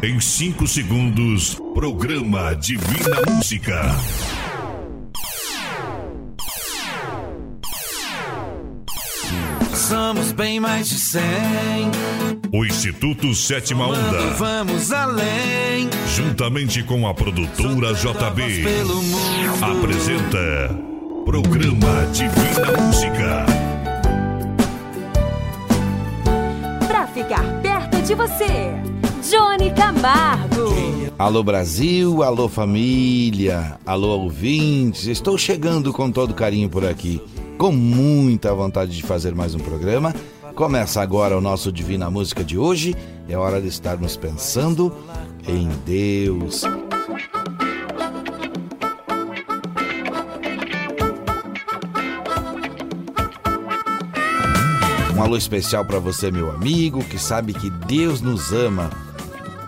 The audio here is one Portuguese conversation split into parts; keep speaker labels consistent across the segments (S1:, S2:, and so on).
S1: Em 5 segundos, programa Divina Música.
S2: Somos bem mais de 100.
S1: O Instituto Sétima Onda.
S2: Vamos além.
S1: Juntamente com a produtora JB. Apresenta. Programa Divina Música.
S3: Pra ficar perto de você, Johnny Camargo.
S4: Alô Brasil, alô família, alô ouvintes. Estou chegando com todo carinho por aqui, com muita vontade de fazer mais um programa. Começa agora o nosso Divina Música de hoje. É hora de estarmos pensando em Deus. Um alô especial para você, meu amigo, que sabe que Deus nos ama.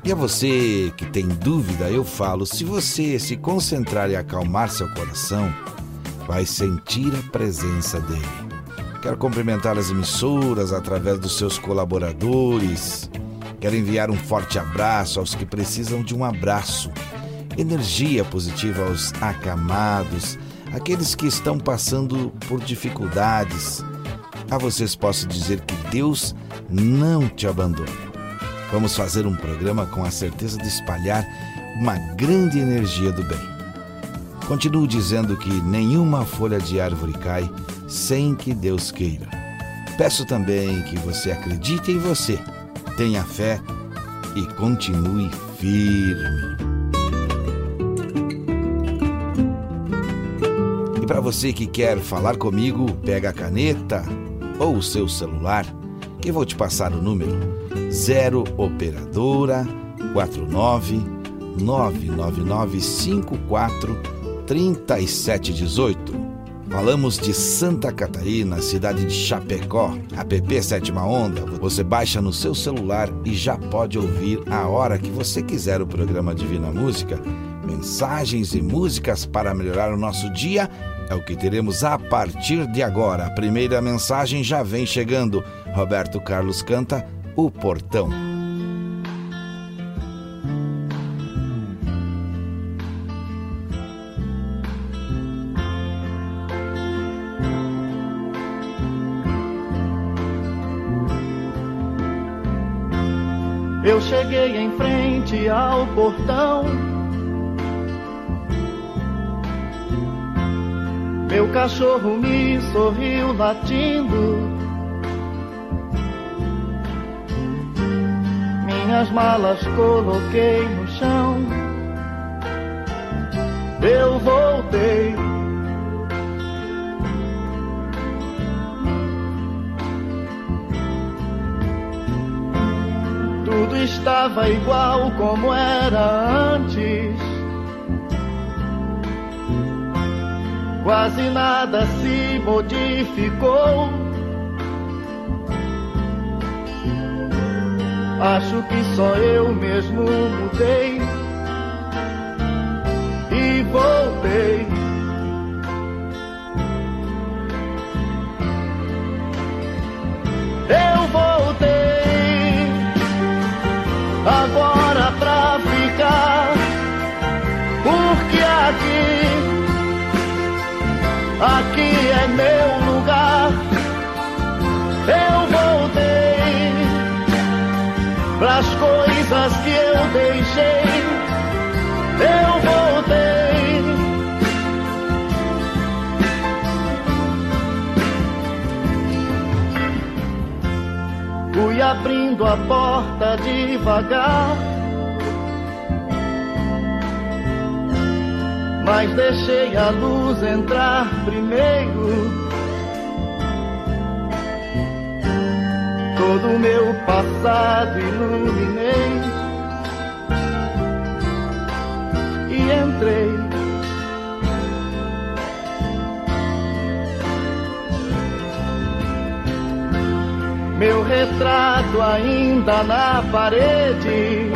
S4: E a você que tem dúvida, eu falo: se você se concentrar e acalmar seu coração, vai sentir a presença dele. Quero cumprimentar as emissoras através dos seus colaboradores. Quero enviar um forte abraço aos que precisam de um abraço. Energia positiva aos acamados, aqueles que estão passando por dificuldades a vocês posso dizer que Deus não te abandona. Vamos fazer um programa com a certeza de espalhar uma grande energia do bem. Continuo dizendo que nenhuma folha de árvore cai sem que Deus queira. Peço também que você acredite em você, tenha fé e continue firme. E para você que quer falar comigo, pega a caneta ou o seu celular, que eu vou te passar o número 0 operadora 49 99954 3718. Falamos de Santa Catarina, cidade de Chapecó, app Sétima Onda. Você baixa no seu celular e já pode ouvir a hora que você quiser o programa Divina Música. Mensagens e músicas para melhorar o nosso dia é o que teremos a partir de agora. A primeira mensagem já vem chegando. Roberto Carlos canta O Portão.
S5: Eu cheguei em frente ao portão. Meu cachorro me sorriu latindo. Malas coloquei no chão. Eu voltei. Tudo estava igual como era antes. Quase nada se modificou. Acho que só eu mesmo mudei e voltei. Eu voltei agora pra ficar, porque aqui, aqui é meu deixei. Eu voltei. Fui abrindo a porta devagar. Mas deixei a luz entrar primeiro. Todo o meu passado iluminei. Entrei. Meu retrato ainda na parede.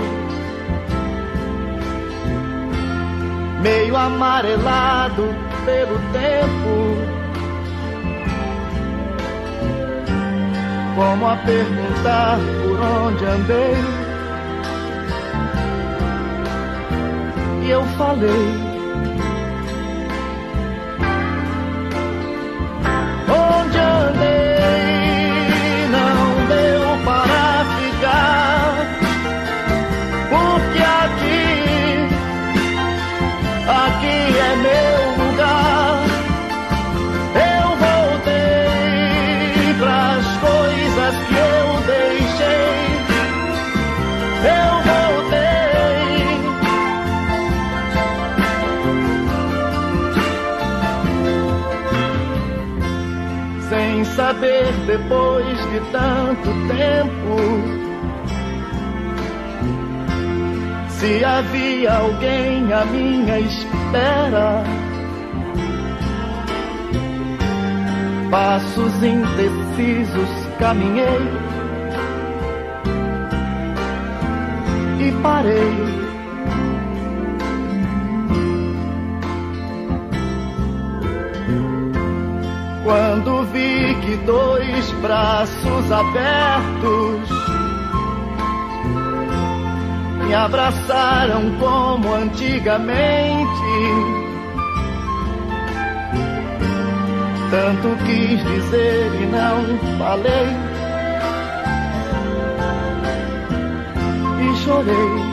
S5: Meio amarelado pelo tempo. Como a perguntar por onde andei. Eu falei. Depois de tanto tempo se havia alguém à minha espera. Passos indecisos caminhei e parei. Quando vi que dois braços abertos me abraçaram como antigamente. Tanto quis dizer e não falei. E chorei.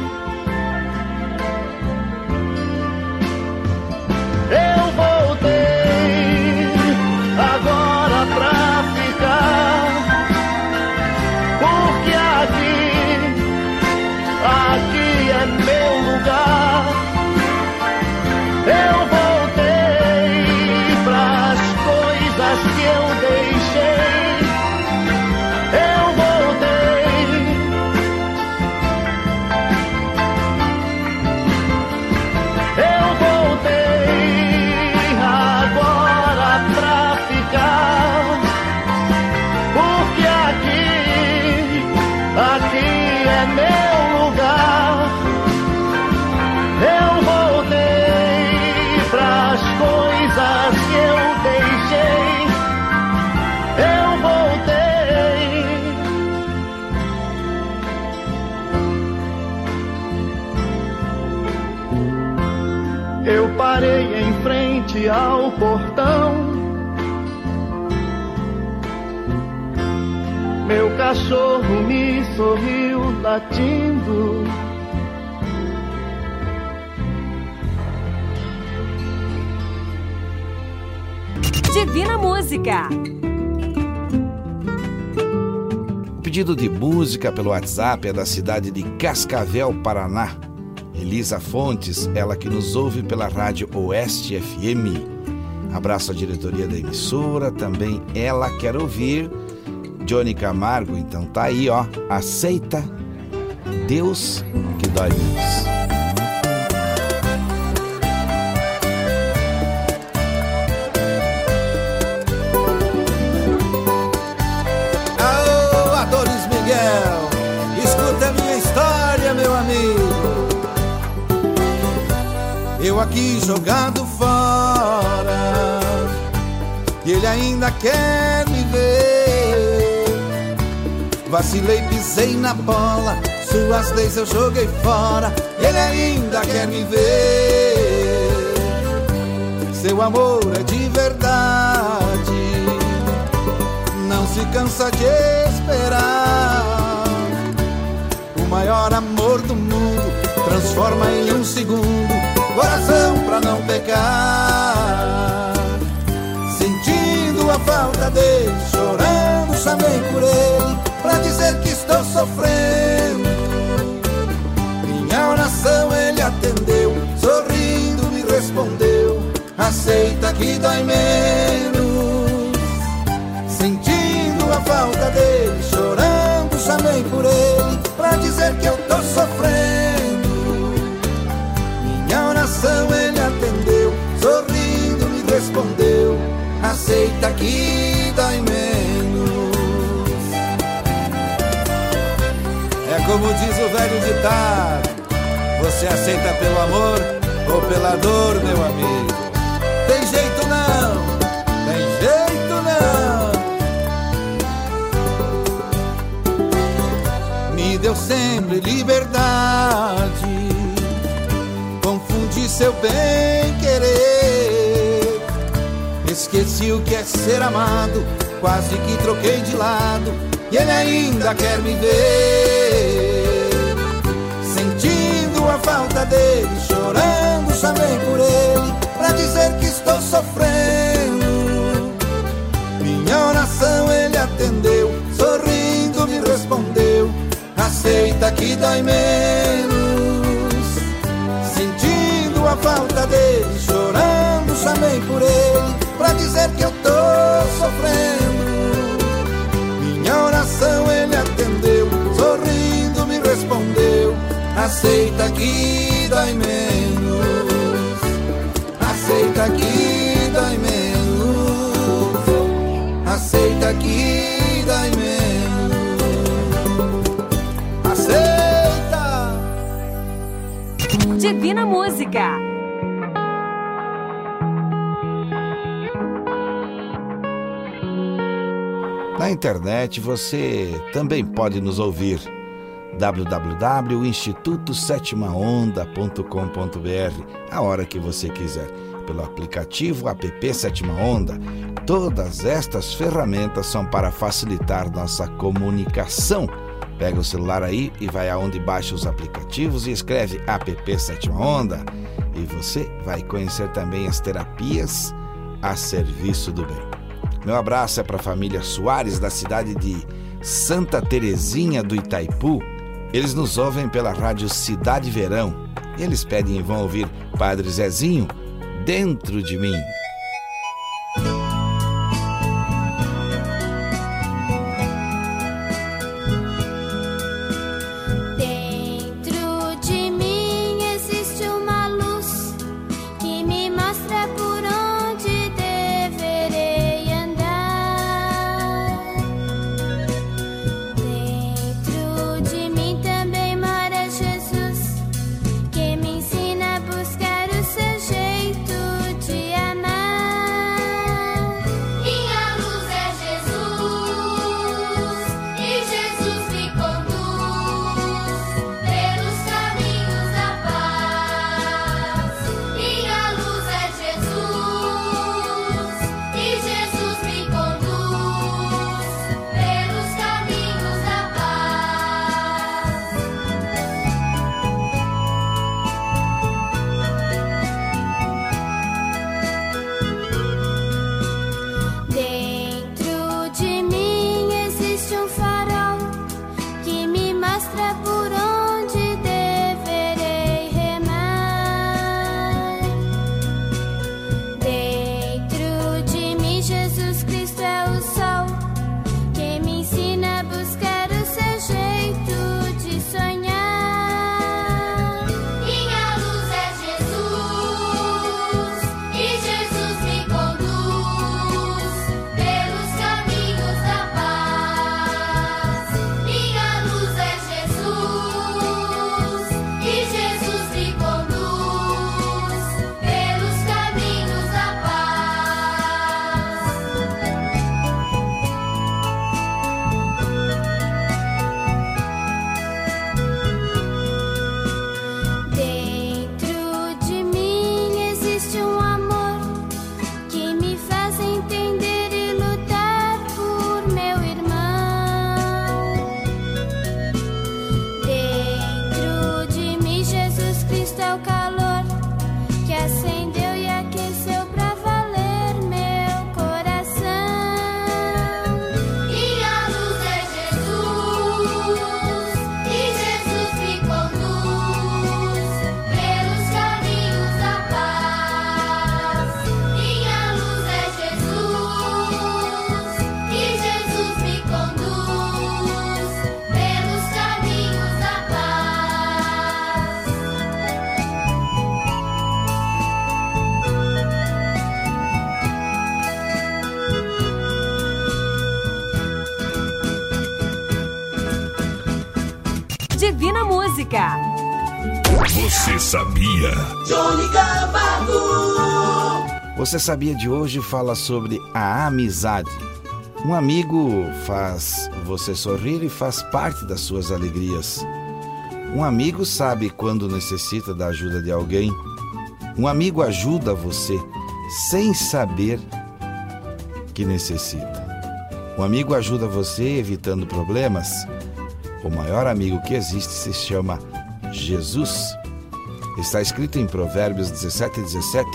S5: Cachorro me sorriu latindo.
S3: Divina Música.
S6: O pedido de música pelo WhatsApp é da cidade de Cascavel, Paraná. Elisa Fontes, ela que nos ouve pela rádio Oeste FM. Abraço à diretoria da emissora, também ela quer ouvir. Johnny Camargo, então tá aí, ó. Aceita Deus que dói menos.
S4: Eu aqui jogado fora, e ele ainda quer. Vacilei, pisei na bola, suas leis eu joguei fora, ele ainda quer me ver. Seu amor é de verdade não se cansa de esperar. O maior amor do mundo transforma em um segundo coração pra não pecar. Sentindo a falta dele, chorando, chamei por ele pra dizer que estou sofrendo. Minha oração ele atendeu, sorrindo me respondeu: Aceita que dói menos. Sentindo a falta dele, chorando, chamei por ele pra dizer que eu tô sofrendo. Minha oração ele atendeu, sorrindo me respondeu: Aceita que dói menos. Como diz o velho ditado: Você aceita pelo amor ou pela dor, meu amigo? Tem jeito não, tem jeito não. Me deu sempre liberdade, confundiu seu bem querer. Esqueci o que é ser amado, quase que troquei de lado, e ele ainda quer me ver. Dele, chorando, chamei por ele, pra dizer que estou sofrendo. Minha oração ele atendeu, sorrindo me respondeu: Aceita que dói menos a falta dele, chorando, chamei por ele, pra dizer que eu tô sofrendo. Minha oração ele atendeu, sorrindo me respondeu, aceita que dói menos, aceita que dói menos, aceita que dói menos.
S3: Divina Música.
S7: Na internet você também pode nos ouvir www.institutosétimaonda.com.br a hora que você quiser pelo aplicativo app Sétima Onda. Todas estas ferramentas são para facilitar nossa comunicação Pega o celular aí e vai aonde baixa os aplicativos e escreve app Sétima Onda e você vai conhecer também as terapias a serviço do bem. Meu abraço é para a família Soares da cidade de Santa Terezinha do Itaipu. Eles nos ouvem pela rádio Cidade Verão. Eles pedem e vão ouvir Padre Zezinho dentro de mim.
S8: Johnny Camargo.
S7: Você sabia de hoje fala sobre a amizade. Um amigo faz você sorrir e faz parte das suas alegrias. Um amigo sabe quando necessita da ajuda de alguém.
S9: Um amigo ajuda você sem saber que necessita. Um amigo ajuda você evitando problemas. O maior amigo que existe se chama Jesus. Está escrito em Provérbios 17 e 17: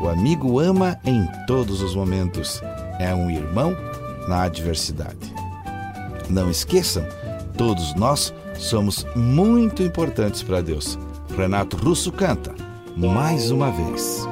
S9: O amigo ama em todos os momentos, é um irmão na adversidade. Não esqueçam, todos nós somos muito importantes para Deus. Renato Russo canta mais uma vez.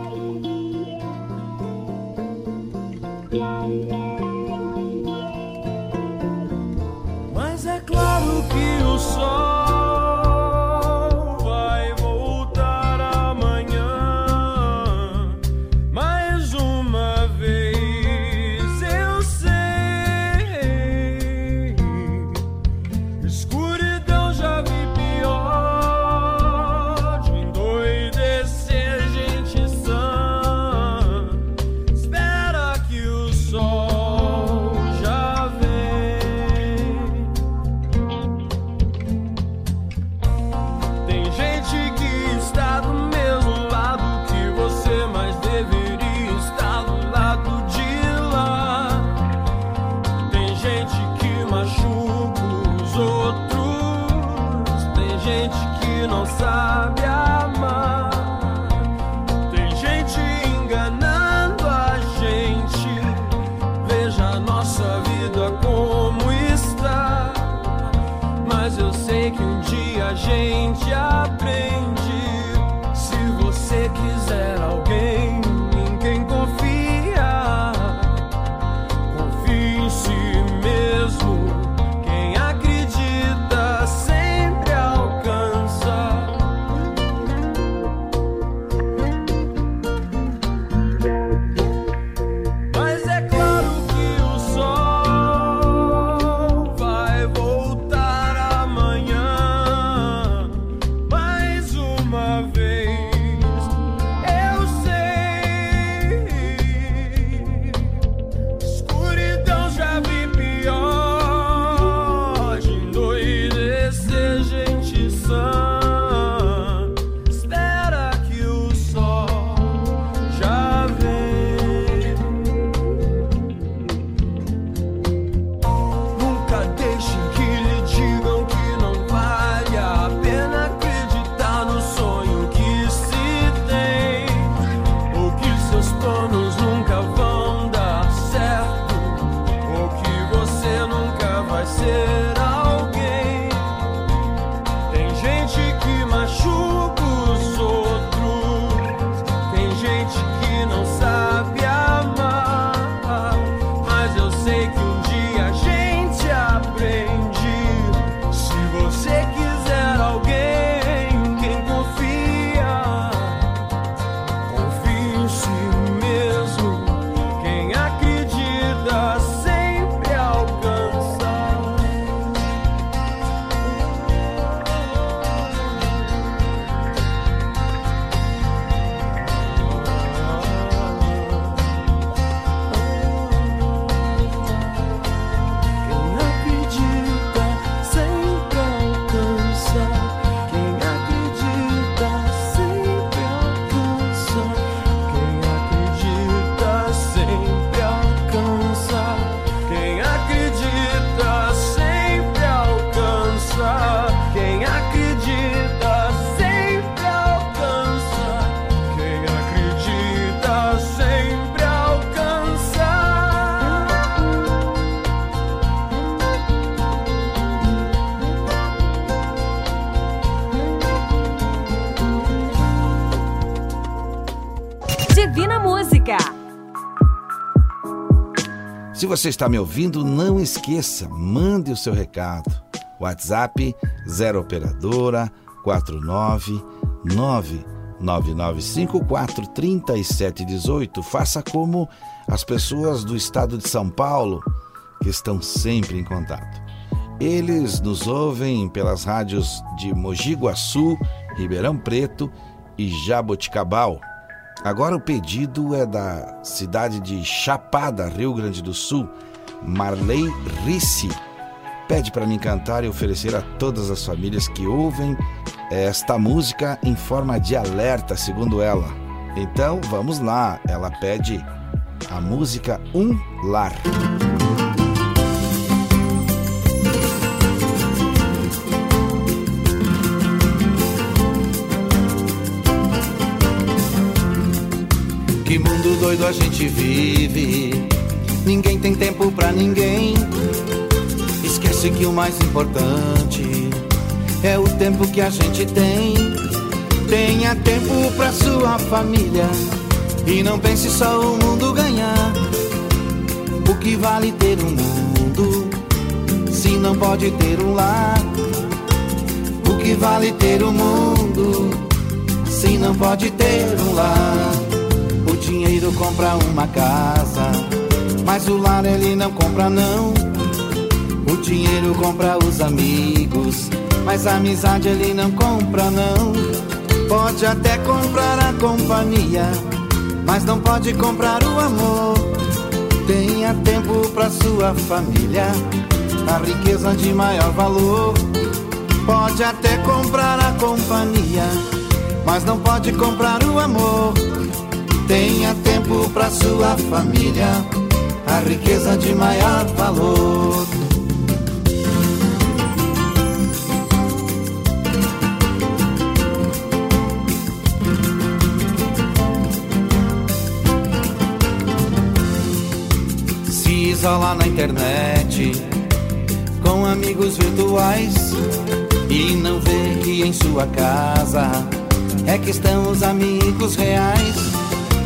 S9: Você está me ouvindo, não esqueça, mande o seu recado. WhatsApp 0 operadora 49 99954 3718. Faça como as pessoas do estado de São Paulo que estão sempre em contato. Eles nos ouvem pelas rádios de Mogi Guaçu, Ribeirão Preto e Jaboticabal. Agora o pedido é da cidade de Chapada, Rio Grande do Sul, Marley Risse. Pede para mim cantar e oferecer a todas as famílias que ouvem esta música em forma de alerta, segundo ela.
S4: Então vamos lá, ela pede a música Um Lar.
S10: Que mundo doido a gente vive. Ninguém tem tempo pra ninguém. Esquece que o mais importante é o tempo que a gente tem. Tenha tempo pra sua família. E não pense só o mundo ganhar. O que vale ter um mundo se não pode ter um lar? O que vale ter um mundo se não pode ter um lar? O dinheiro compra uma casa, mas o lar ele não compra não. O dinheiro compra os amigos, mas a amizade ele não compra não. Pode até comprar a companhia, mas não pode comprar o amor. Tenha tempo pra sua família, a riqueza de maior valor. Pode até comprar a companhia, mas não pode comprar o amor. Tenha tempo pra sua família, a riqueza de maior valor. Se isolar na internet com amigos virtuais e não ver que em sua casa é que estão os amigos reais.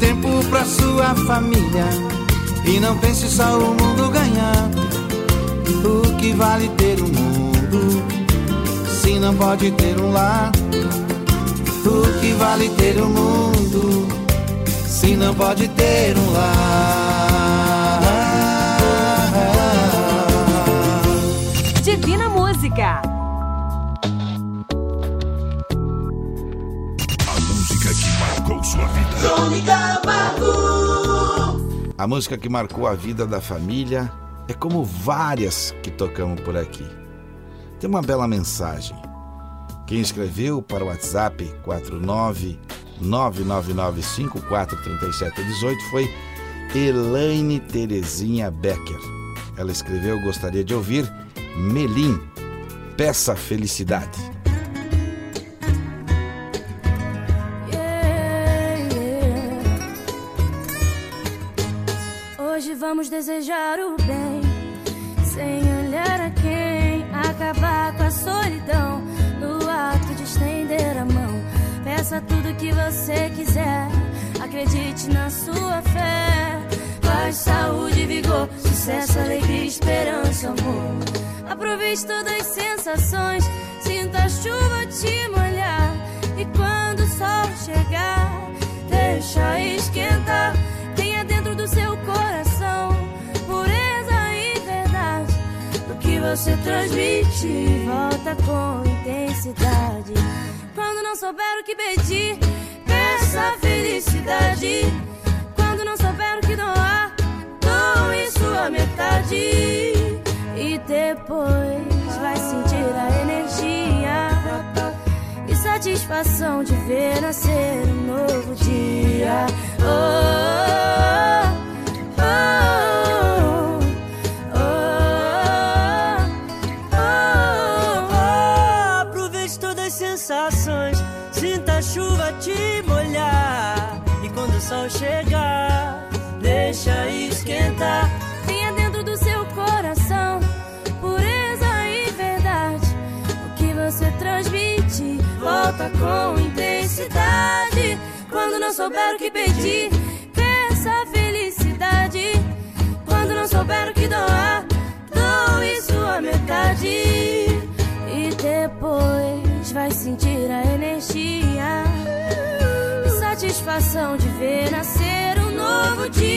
S10: Tempo pra sua família e não pense só o mundo ganhar. O que vale ter um mundo se não pode ter um lar? O que vale ter um mundo se não pode ter um lar?
S3: Divina Música.
S2: Crônica Mago.
S4: A música que marcou a vida da família é como várias que tocamos por aqui. Tem uma bela mensagem. Quem escreveu para o WhatsApp 49999543718 foi Elaine Terezinha Becker. Ela escreveu: Gostaria de ouvir Melim, Peça Felicidade.
S7: Vamos desejar o bem, sem olhar a quem, acabar com a solidão, no ato de estender a mão. Peça tudo que você quiser, acredite na sua fé. Paz, saúde, vigor, sucesso, alegria, esperança, amor. Aproveite todas as sensações, sinta a chuva te molhar. E quando o sol chegar, deixa esquentar. Tenha dentro do seu coração você transmite, volta com intensidade. Quando não souber o que pedir, peça felicidade. Quando não souber o que doar, doe sua metade. E depois vai sentir a energia e satisfação de ver nascer um novo dia. Oh, oh,
S11: sol chegar, deixa esquentar.
S7: Tenha dentro do seu coração pureza e verdade. O que você transmite, volta com intensidade. Quando não souber o que pedir, peça felicidade. Quando não souber o que doar, doe sua metade. E depois vai sentir a energia satisfação de ver nascer um novo dia.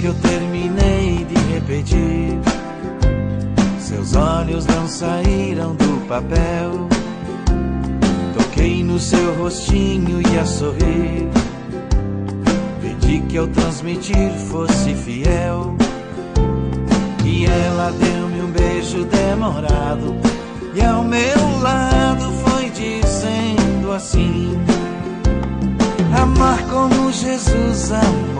S12: Que eu terminei de repetir, seus olhos não saíram do papel. Toquei no seu rostinho e a sorrir. Pedi que ao transmitir fosse fiel. E ela deu-me um beijo demorado. E ao meu lado foi dizendo assim: Amar como Jesus amou,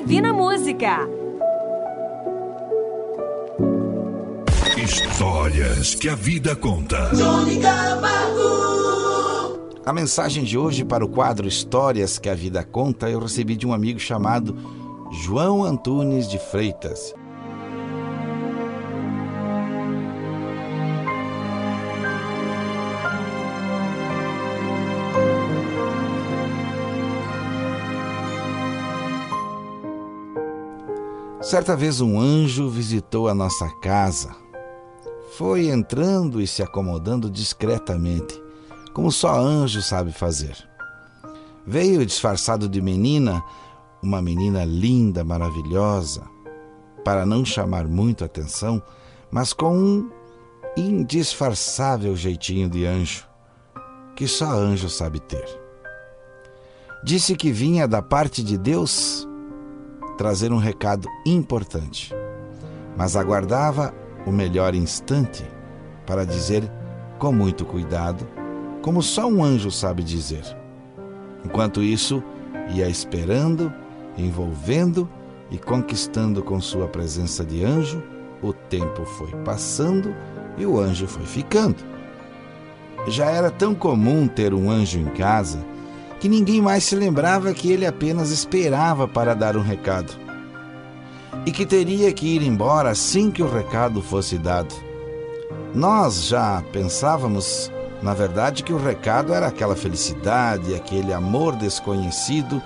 S3: Divina Música.
S1: Histórias que a vida conta.
S13: Johnny Camargo.
S4: A mensagem de hoje para o quadro Histórias que a Vida Conta eu recebi de um amigo chamado João Antunes de Freitas. Certa vez um anjo visitou a nossa casa. Foi entrando e se acomodando discretamente, como só anjo sabe fazer. Veio disfarçado de menina, uma menina linda, maravilhosa, para não chamar muito atenção, mas com um indisfarçável jeitinho de anjo, que só anjo sabe ter. Disse que vinha da parte de Deus trazer um recado importante, mas aguardava o melhor instante para dizer com muito cuidado, como só um anjo sabe dizer. Enquanto isso, ia esperando, envolvendo e conquistando com sua presença de anjo, o tempo foi passando e o anjo foi ficando. Já era tão comum ter um anjo em casa que ninguém mais se lembrava que ele apenas esperava para dar um recado e que teria que ir embora assim que o recado fosse dado. Nós já pensávamos, na verdade, que o recado era aquela felicidade, aquele amor desconhecido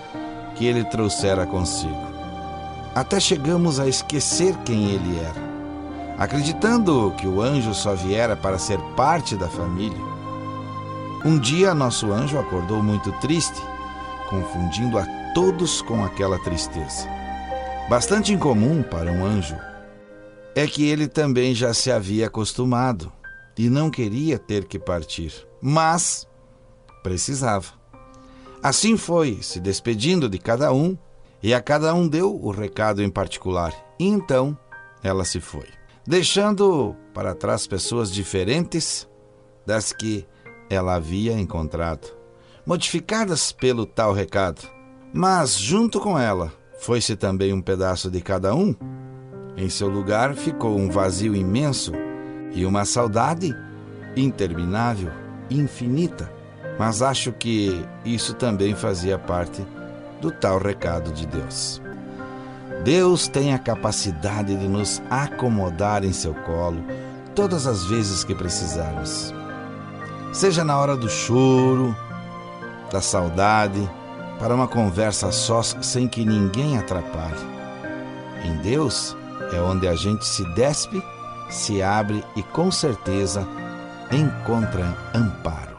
S4: que ele trouxera consigo. Até chegamos a esquecer quem ele era, acreditando que o anjo só viera para ser parte da família. Um dia, nosso anjo acordou muito triste, confundindo a todos com aquela tristeza. Bastante incomum para um anjo é que ele também já se havia acostumado e não queria ter que partir, mas precisava. Assim foi, se despedindo de cada um, e a cada um deu o recado em particular. E então ela se foi, deixando para trás pessoas diferentes das que ela havia encontrado, modificadas pelo tal recado. Mas, junto com ela, foi-se também um pedaço de cada um. Em seu lugar ficou um vazio imenso e uma saudade interminável, infinita. Mas acho que isso também fazia parte do tal recado de Deus. Deus tem a capacidade de nos acomodar em seu colo todas as vezes que precisarmos seja na hora do choro, da saudade, para uma conversa sós sem que ninguém atrapalhe. Em Deus é onde a gente se despe, se abre e com certeza encontra amparo.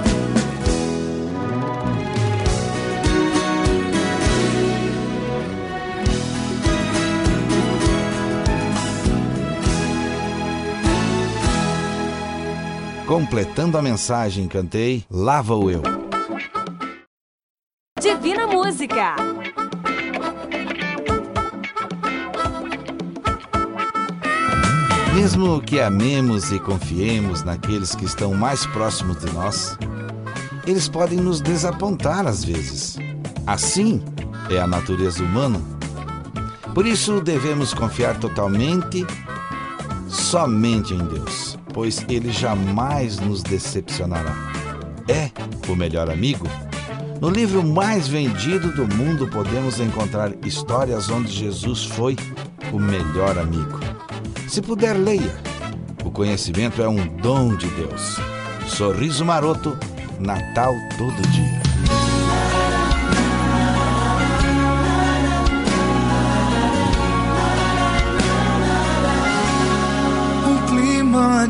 S4: Completando a mensagem, cantei Lá vou eu.
S3: Divina Música.
S4: Mesmo que amemos e confiemos naqueles que estão mais próximos de nós, eles podem nos desapontar às vezes. Assim é a natureza humana. Por isso devemos confiar totalmente somente em Deus, pois Ele jamais nos decepcionará. É o melhor amigo. No livro mais vendido do mundo podemos encontrar histórias onde Jesus foi o melhor amigo. Se puder, leia. O conhecimento é um dom de Deus. Sorriso Maroto, Natal todo dia.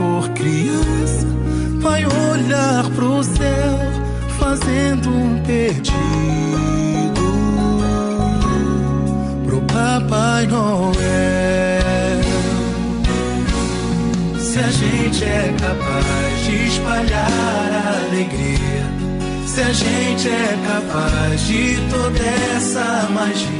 S14: For criança vai olhar pro céu, fazendo um pedido pro Papai Noel. Se a gente é capaz de espalhar alegria, se a gente é capaz de toda essa magia,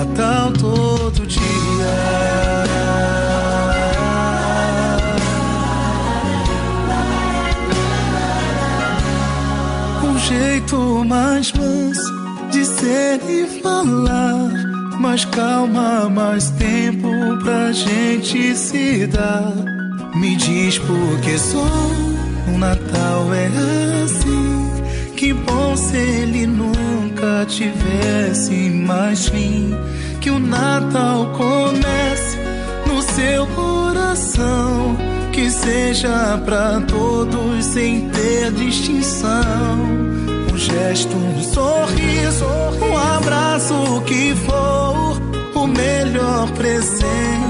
S14: Natal todo dia. Um jeito mais manso de ser e falar. Mais calma, mais tempo pra gente se dar. Me diz por que só o Natal é assim. Que bom se ele nunca tivesse mais fim. Que o Natal comece no seu coração. Que seja pra todos sem ter distinção. Um gesto, um sorriso, um abraço, que for, o melhor presente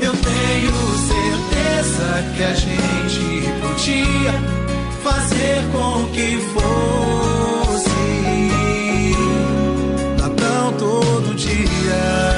S10: eu tenho certeza que a gente podia fazer com que fosse Natal todo dia.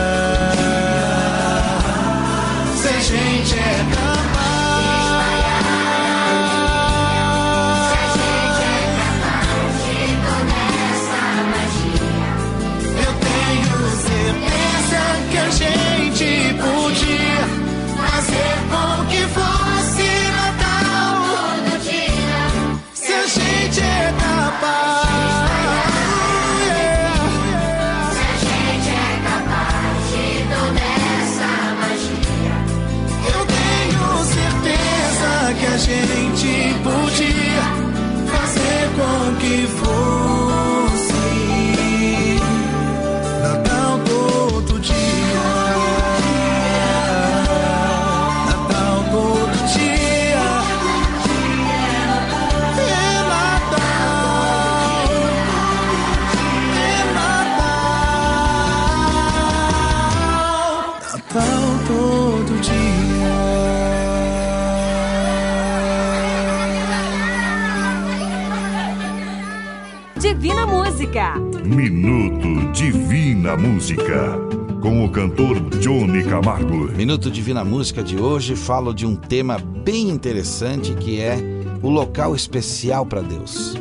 S3: Música.
S1: Minuto Divina Música. Com o cantor Johnny Camargo.
S4: Minuto Divina Música de hoje falo de um tema bem interessante que é o local especial para Deus.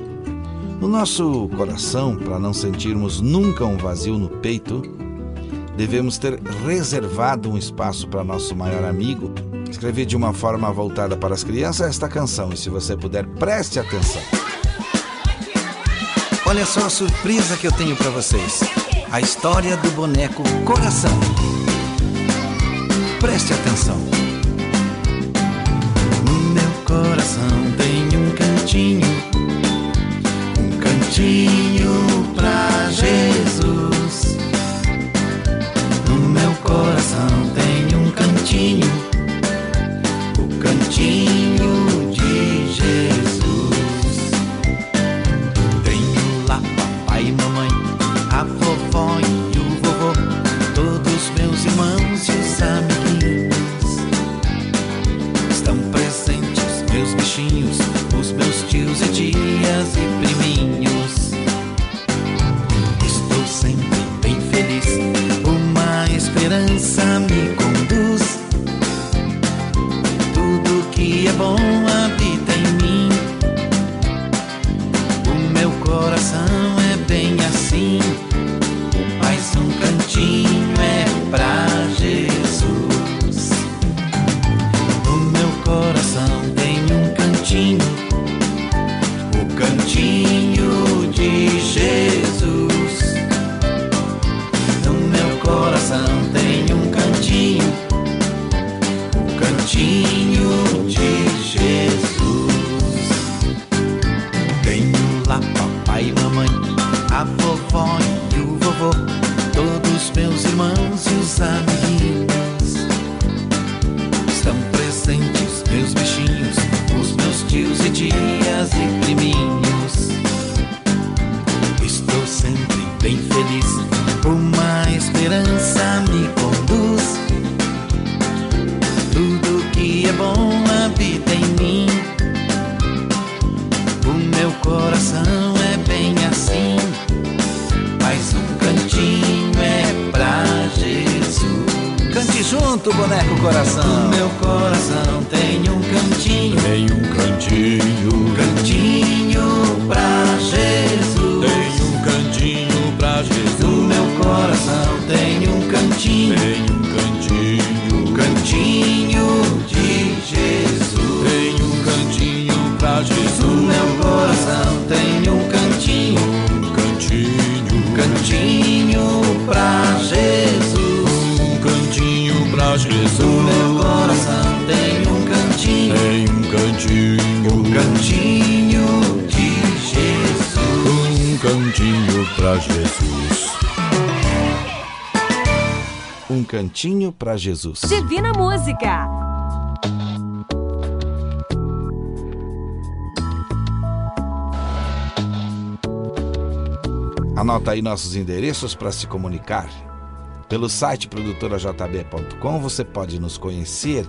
S4: No nosso coração, para não sentirmos nunca um vazio no peito, devemos ter reservado um espaço para nosso maior amigo. Escrevi de uma forma voltada para as crianças esta canção e se você puder, preste atenção. Olha só a surpresa que eu tenho para vocês. A história do boneco Coração. Preste atenção.
S10: No meu coração tem um cantinho, um cantinho pra Jesus. No meu coração tem um cantinho, cantinho
S9: para Jesus.
S3: Divina Música.
S9: Anota aí nossos endereços para se comunicar. Pelo site produtorajb.com você pode nos conhecer.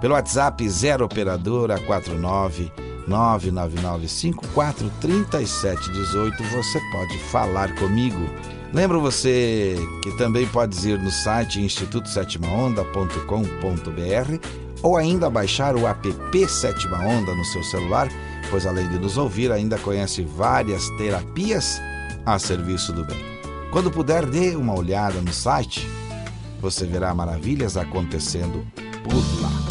S9: Pelo WhatsApp 0 operadora 49 999543718 você pode falar comigo. Lembro você que também pode ir no site instituto7onda.com.br ou ainda baixar o app Sétima Onda no seu celular, pois além de nos ouvir, ainda conhece várias terapias a serviço do bem. Quando puder, dê uma olhada no site, você verá maravilhas acontecendo por lá.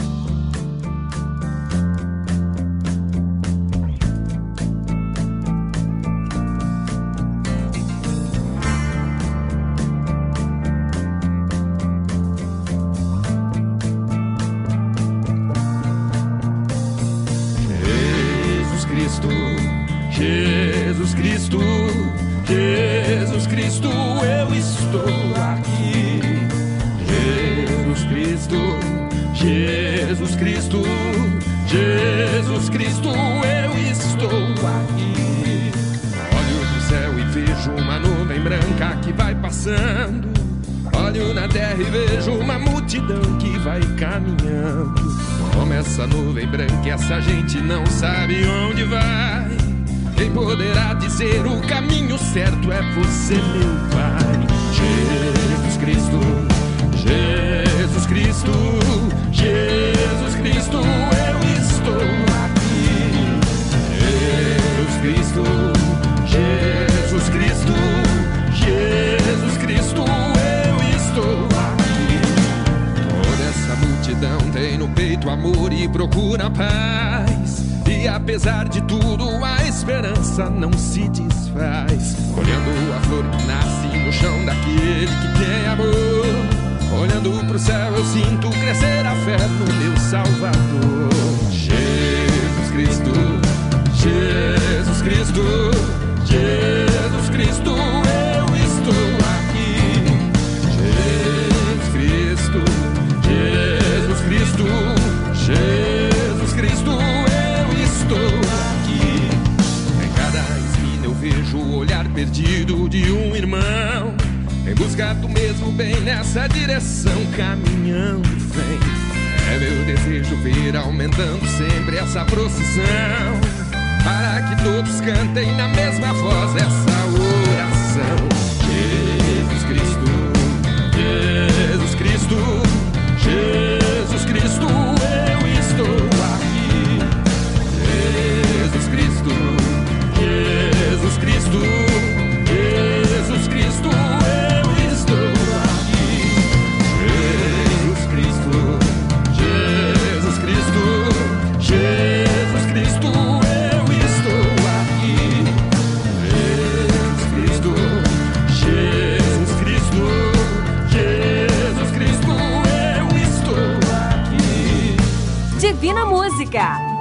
S3: Música.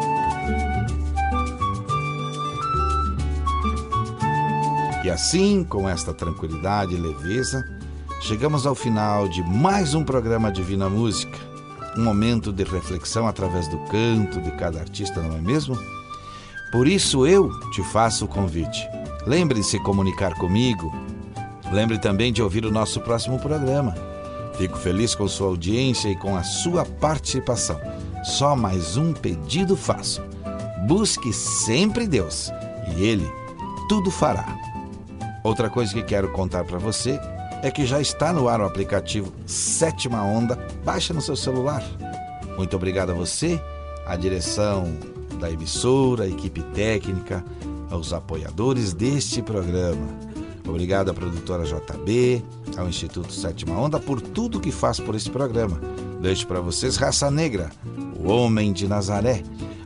S9: E assim, com esta tranquilidade e leveza, chegamos ao final de mais um programa Divina Música. Um momento de reflexão através do canto de cada artista, não é mesmo? Por isso eu te faço o convite. Lembre-se de comunicar comigo. Lembre também de ouvir o nosso próximo programa. Fico feliz com sua audiência e com a sua participação. Só mais um pedido faço. Busque sempre Deus e Ele tudo fará. Outra coisa que quero contar para você é que já está no ar o aplicativo Sétima Onda. Baixa no seu celular. Muito obrigado a você, a direção da emissora, a equipe técnica, aos apoiadores deste programa. Obrigado à produtora JB, ao Instituto Sétima Onda por tudo que faz por esse programa. Deixo para vocês Raça Negra, o Homem de Nazaré.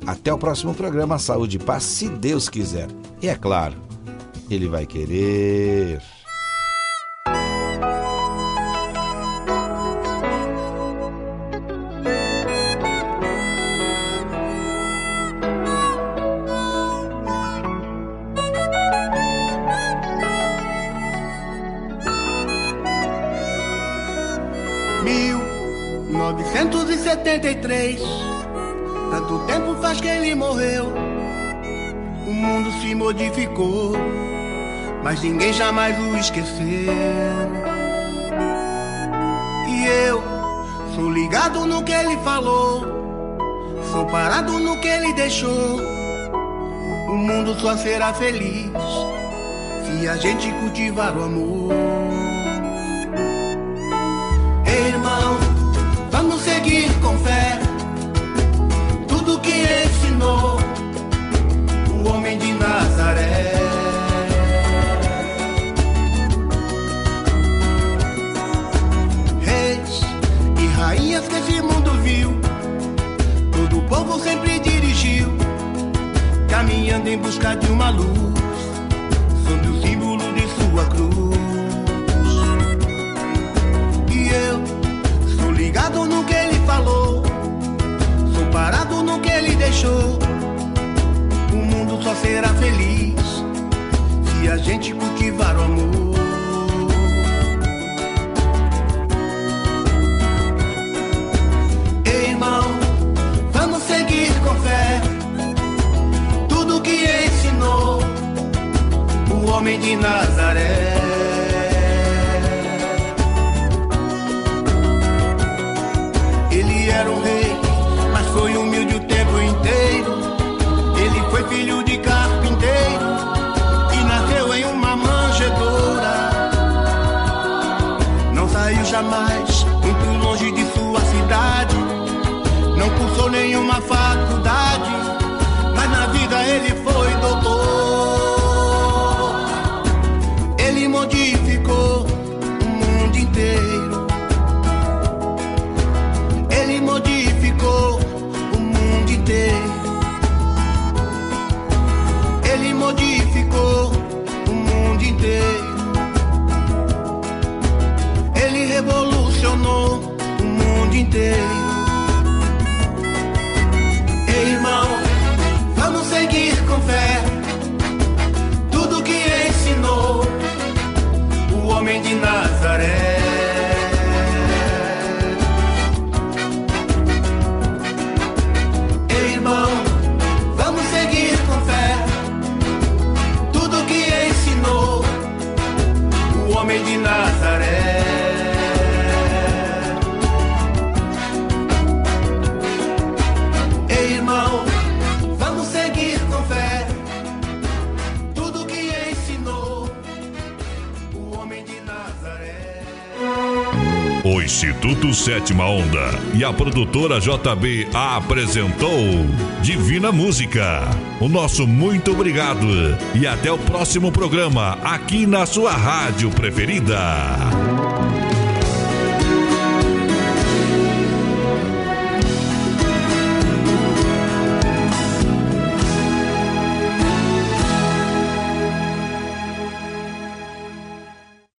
S9: Até o próximo programa Saúde e Paz, se Deus quiser. E é claro, Ele vai querer.
S15: O mundo se modificou, mas ninguém jamais o esqueceu. E eu sou ligado no que ele falou, sou parado no que ele deixou. O mundo só será feliz se a gente cultivar o amor. Irmão, vamos seguir com fé Nazaré. Reis e rainhas que esse mundo viu, todo povo sempre dirigiu, caminhando em busca de uma luz, sob o símbolo de sua cruz. E eu sou ligado no que ele falou, sou parado no que ele deixou. Só será feliz se a gente cultivar o amor. Ei, Irmão, vamos seguir com fé tudo que ensinou o homem de Nazaré. Ele foi filho
S1: Instituto Sétima Onda e a produtora JB apresentou Divina Música. O nosso muito obrigado e até o próximo programa aqui na sua rádio preferida.